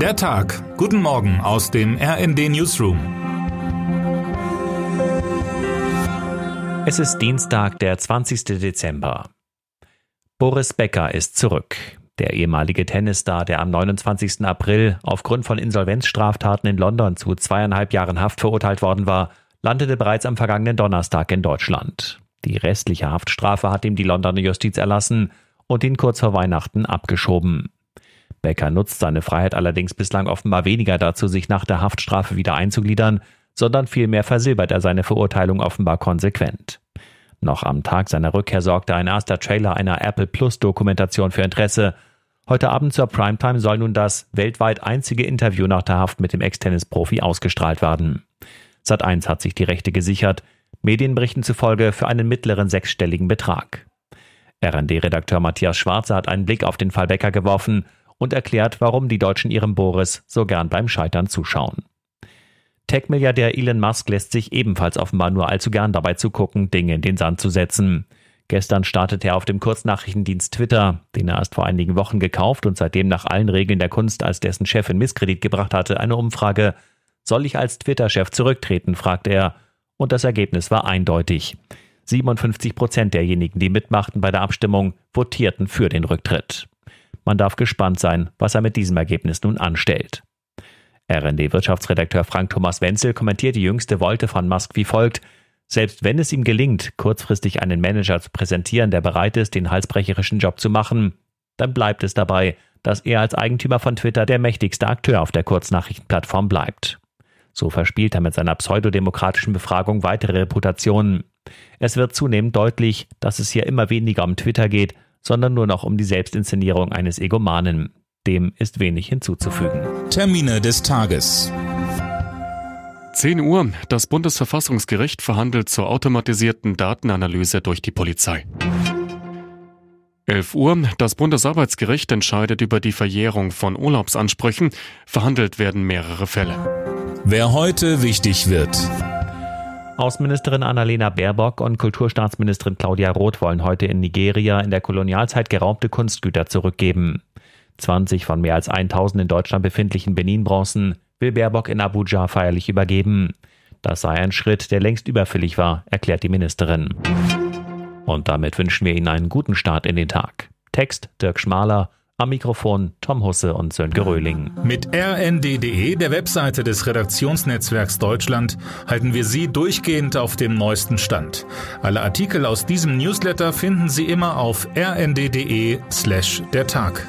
Der Tag. Guten Morgen aus dem RND Newsroom. Es ist Dienstag, der 20. Dezember. Boris Becker ist zurück. Der ehemalige Tennisstar, der am 29. April aufgrund von Insolvenzstraftaten in London zu zweieinhalb Jahren Haft verurteilt worden war, landete bereits am vergangenen Donnerstag in Deutschland. Die restliche Haftstrafe hat ihm die Londoner Justiz erlassen und ihn kurz vor Weihnachten abgeschoben. Becker nutzt seine Freiheit allerdings bislang offenbar weniger dazu, sich nach der Haftstrafe wieder einzugliedern, sondern vielmehr versilbert er seine Verurteilung offenbar konsequent. Noch am Tag seiner Rückkehr sorgte ein erster Trailer einer Apple Plus Dokumentation für Interesse. Heute Abend zur Primetime soll nun das weltweit einzige Interview nach der Haft mit dem Ex-Tennis-Profi ausgestrahlt werden. Sat1 hat sich die Rechte gesichert, Medienberichten zufolge für einen mittleren sechsstelligen Betrag. RND-Redakteur Matthias Schwarze hat einen Blick auf den Fall Becker geworfen und erklärt, warum die Deutschen ihrem Boris so gern beim Scheitern zuschauen. Tech-Milliardär Elon Musk lässt sich ebenfalls offenbar nur allzu gern dabei zugucken, Dinge in den Sand zu setzen. Gestern startete er auf dem Kurznachrichtendienst Twitter, den er erst vor einigen Wochen gekauft und seitdem nach allen Regeln der Kunst als dessen Chef in Misskredit gebracht hatte, eine Umfrage. Soll ich als Twitter-Chef zurücktreten? fragte er. Und das Ergebnis war eindeutig. 57 Prozent derjenigen, die mitmachten bei der Abstimmung, votierten für den Rücktritt. Man darf gespannt sein, was er mit diesem Ergebnis nun anstellt. RND-Wirtschaftsredakteur Frank Thomas Wenzel kommentiert die jüngste Wolte von Musk wie folgt. Selbst wenn es ihm gelingt, kurzfristig einen Manager zu präsentieren, der bereit ist, den halsbrecherischen Job zu machen, dann bleibt es dabei, dass er als Eigentümer von Twitter der mächtigste Akteur auf der Kurznachrichtenplattform bleibt. So verspielt er mit seiner pseudodemokratischen Befragung weitere Reputationen. Es wird zunehmend deutlich, dass es hier immer weniger um Twitter geht, sondern nur noch um die Selbstinszenierung eines Egomanen. Dem ist wenig hinzuzufügen. Termine des Tages. 10 Uhr. Das Bundesverfassungsgericht verhandelt zur automatisierten Datenanalyse durch die Polizei. 11 Uhr. Das Bundesarbeitsgericht entscheidet über die Verjährung von Urlaubsansprüchen. Verhandelt werden mehrere Fälle. Wer heute wichtig wird. Außenministerin Annalena Baerbock und Kulturstaatsministerin Claudia Roth wollen heute in Nigeria in der Kolonialzeit geraubte Kunstgüter zurückgeben. 20 von mehr als 1000 in Deutschland befindlichen Benin-Bronzen will Baerbock in Abuja feierlich übergeben. Das sei ein Schritt, der längst überfällig war, erklärt die Ministerin. Und damit wünschen wir Ihnen einen guten Start in den Tag. Text Dirk Schmaler, am Mikrofon Tom Husse und Sönke Röhling. Mit rnd.de, der Webseite des Redaktionsnetzwerks Deutschland, halten wir Sie durchgehend auf dem neuesten Stand. Alle Artikel aus diesem Newsletter finden Sie immer auf rnd.de slash der Tag.